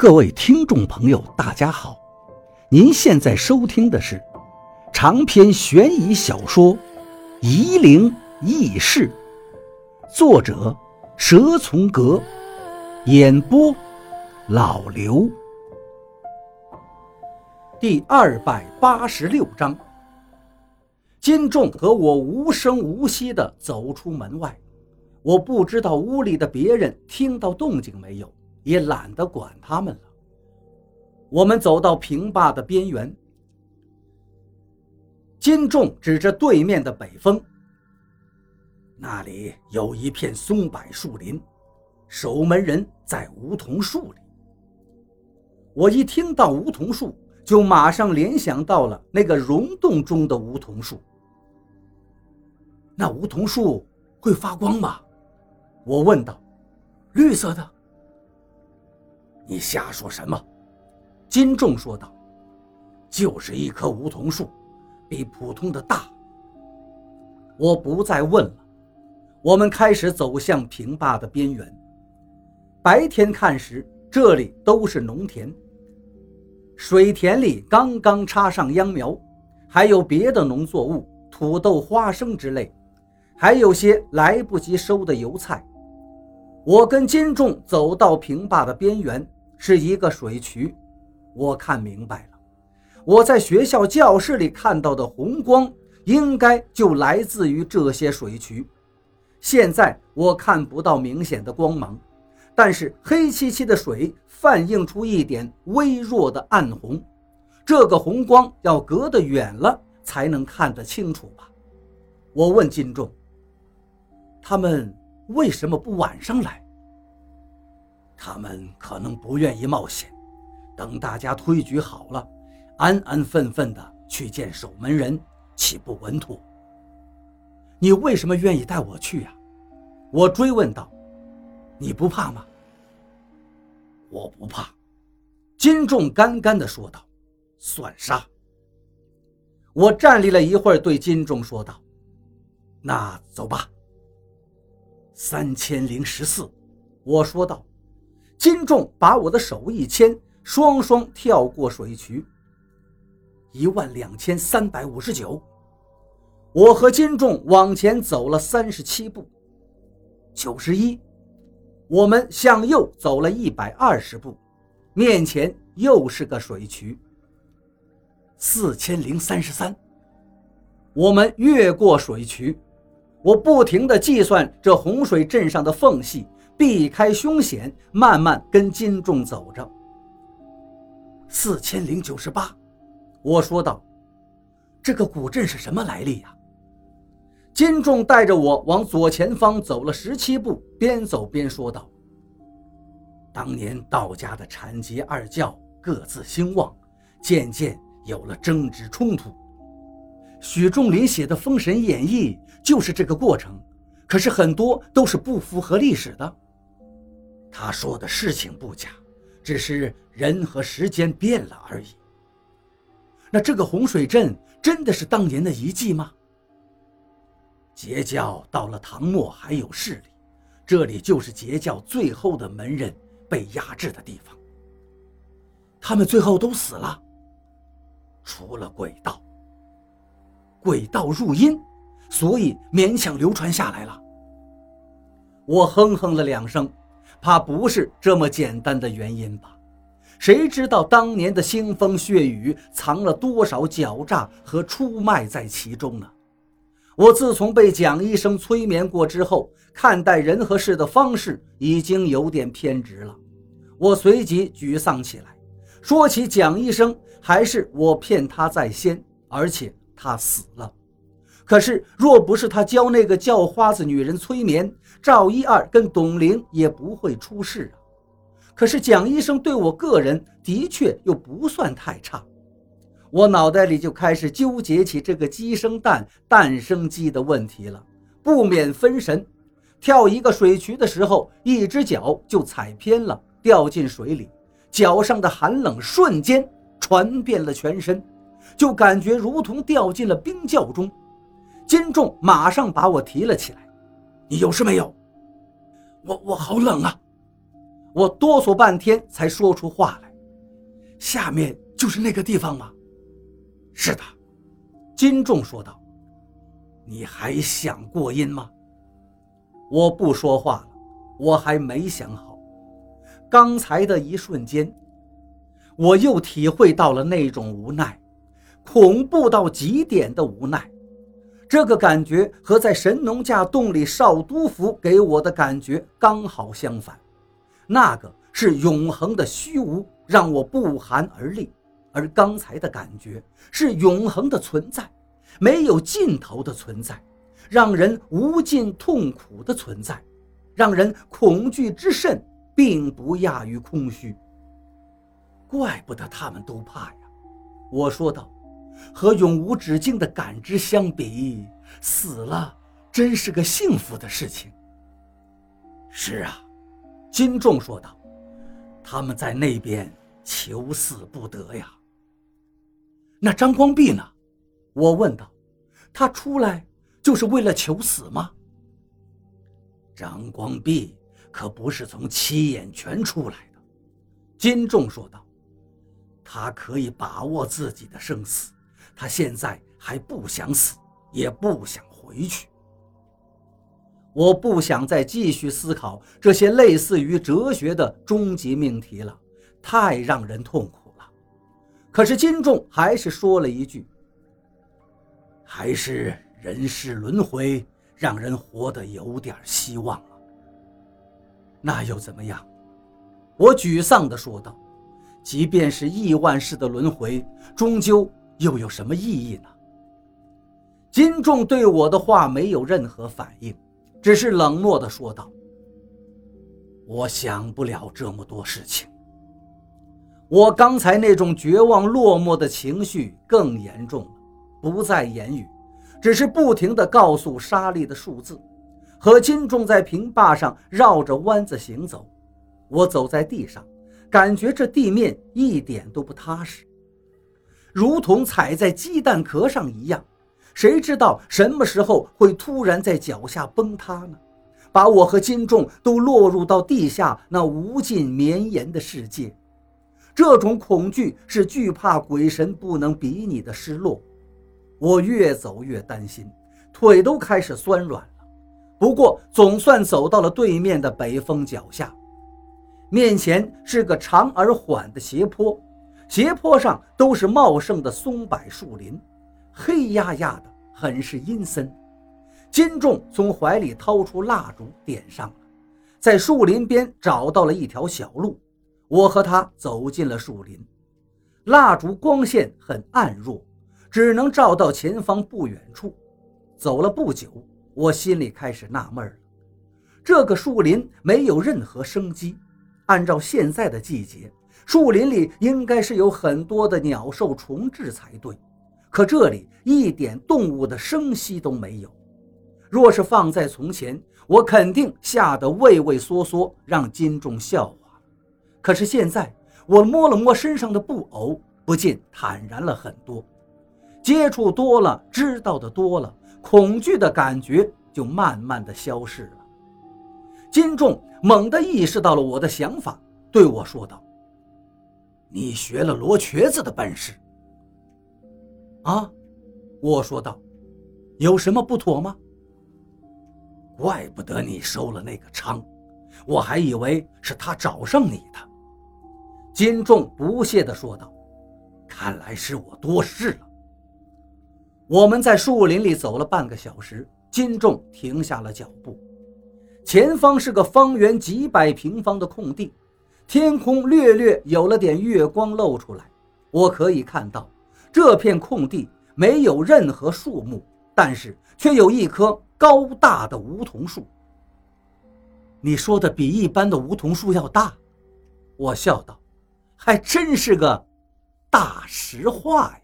各位听众朋友，大家好！您现在收听的是长篇悬疑小说《夷陵轶事》，作者蛇从阁，演播老刘。第二百八十六章，金仲和我无声无息地走出门外，我不知道屋里的别人听到动静没有。也懒得管他们了。我们走到平坝的边缘，金仲指着对面的北峰，那里有一片松柏树林，守门人在梧桐树里。我一听到梧桐树，就马上联想到了那个溶洞中的梧桐树。那梧桐树会发光吗？我问道。绿色的。你瞎说什么？金仲说道：“就是一棵梧桐树，比普通的大。”我不再问了。我们开始走向平坝的边缘。白天看时，这里都是农田，水田里刚刚插上秧苗，还有别的农作物，土豆、花生之类，还有些来不及收的油菜。我跟金仲走到平坝的边缘。是一个水渠，我看明白了。我在学校教室里看到的红光，应该就来自于这些水渠。现在我看不到明显的光芒，但是黑漆漆的水反映出一点微弱的暗红。这个红光要隔得远了才能看得清楚吧？我问金仲：“他们为什么不晚上来？”他们可能不愿意冒险，等大家推举好了，安安分分的去见守门人，岂不稳妥？你为什么愿意带我去呀？我追问道。你不怕吗？我不怕。金仲干干的说道。算杀。我站立了一会儿，对金仲说道：“那走吧。”三千零十四，我说道。金仲把我的手一牵，双双跳过水渠。一万两千三百五十九，我和金仲往前走了三十七步。九十一，我们向右走了一百二十步，面前又是个水渠。四千零三十三，我们越过水渠，我不停地计算这洪水镇上的缝隙。避开凶险，慢慢跟金仲走着。四千零九十八，我说道：“这个古镇是什么来历呀？”金仲带着我往左前方走了十七步，边走边说道：“当年道家的禅节二教各自兴旺，渐渐有了争执冲突。许仲林写的《封神演义》就是这个过程，可是很多都是不符合历史的。”他说的事情不假，只是人和时间变了而已。那这个洪水镇真的是当年的遗迹吗？截教到了唐末还有势力，这里就是截教最后的门人被压制的地方。他们最后都死了，除了鬼道。鬼道入阴，所以勉强流传下来了。我哼哼了两声。怕不是这么简单的原因吧？谁知道当年的腥风血雨藏了多少狡诈和出卖在其中呢？我自从被蒋医生催眠过之后，看待人和事的方式已经有点偏执了。我随即沮丧起来，说起蒋医生，还是我骗他在先，而且他死了。可是，若不是他教那个叫花子女人催眠，赵一二跟董玲也不会出事啊。可是蒋医生对我个人的确又不算太差，我脑袋里就开始纠结起这个鸡生蛋，蛋生鸡的问题了，不免分神。跳一个水渠的时候，一只脚就踩偏了，掉进水里，脚上的寒冷瞬间传遍了全身，就感觉如同掉进了冰窖中。金仲马上把我提了起来，你有事没有？我我好冷啊！我哆嗦半天才说出话来：“下面就是那个地方吗？”“是的。”金仲说道。“你还想过阴吗？”我不说话了，我还没想好。刚才的一瞬间，我又体会到了那种无奈，恐怖到极点的无奈。这个感觉和在神农架洞里少督府给我的感觉刚好相反。那个是永恒的虚无，让我不寒而栗；而刚才的感觉是永恒的存在，没有尽头的存在，让人无尽痛苦的存在，让人恐惧之甚，并不亚于空虚。怪不得他们都怕呀，我说道。和永无止境的感知相比，死了真是个幸福的事情。是啊。金仲说道：“他们在那边求死不得呀。”那张光弼呢？我问道：“他出来就是为了求死吗？”张光弼可不是从七眼泉出来的。”金仲说道：“他可以把握自己的生死，他现在还不想死，也不想回去。”我不想再继续思考这些类似于哲学的终极命题了，太让人痛苦了。可是金仲还是说了一句：“还是人世轮回让人活得有点希望了。”那又怎么样？我沮丧地说道：“即便是亿万世的轮回，终究又有什么意义呢？”金仲对我的话没有任何反应。只是冷漠地说道：“我想不了这么多事情。我刚才那种绝望落寞的情绪更严重了，不再言语，只是不停地告诉沙粒的数字，和金仲在平坝上绕着弯子行走。我走在地上，感觉这地面一点都不踏实，如同踩在鸡蛋壳上一样。”谁知道什么时候会突然在脚下崩塌呢？把我和金仲都落入到地下那无尽绵延的世界。这种恐惧是惧怕鬼神不能比拟的失落。我越走越担心，腿都开始酸软了。不过总算走到了对面的北风脚下，面前是个长而缓的斜坡，斜坡上都是茂盛的松柏树林。黑压压的，很是阴森。金仲从怀里掏出蜡烛，点上了，在树林边找到了一条小路。我和他走进了树林，蜡烛光线很暗弱，只能照到前方不远处。走了不久，我心里开始纳闷了：这个树林没有任何生机。按照现在的季节，树林里应该是有很多的鸟兽虫豸才对。可这里一点动物的声息都没有。若是放在从前，我肯定吓得畏畏缩缩，让金仲笑话。可是现在，我摸了摸身上的布偶，不禁坦然了很多。接触多了，知道的多了，恐惧的感觉就慢慢的消失了。金仲猛地意识到了我的想法，对我说道：“你学了罗瘸子的本事。”啊，我说道：“有什么不妥吗？”怪不得你收了那个娼，我还以为是他找上你的。”金仲不屑地说道：“看来是我多事了。”我们在树林里走了半个小时，金仲停下了脚步。前方是个方圆几百平方的空地，天空略略有了点月光露出来，我可以看到。这片空地没有任何树木，但是却有一棵高大的梧桐树。你说的比一般的梧桐树要大，我笑道：“还真是个大实话呀。”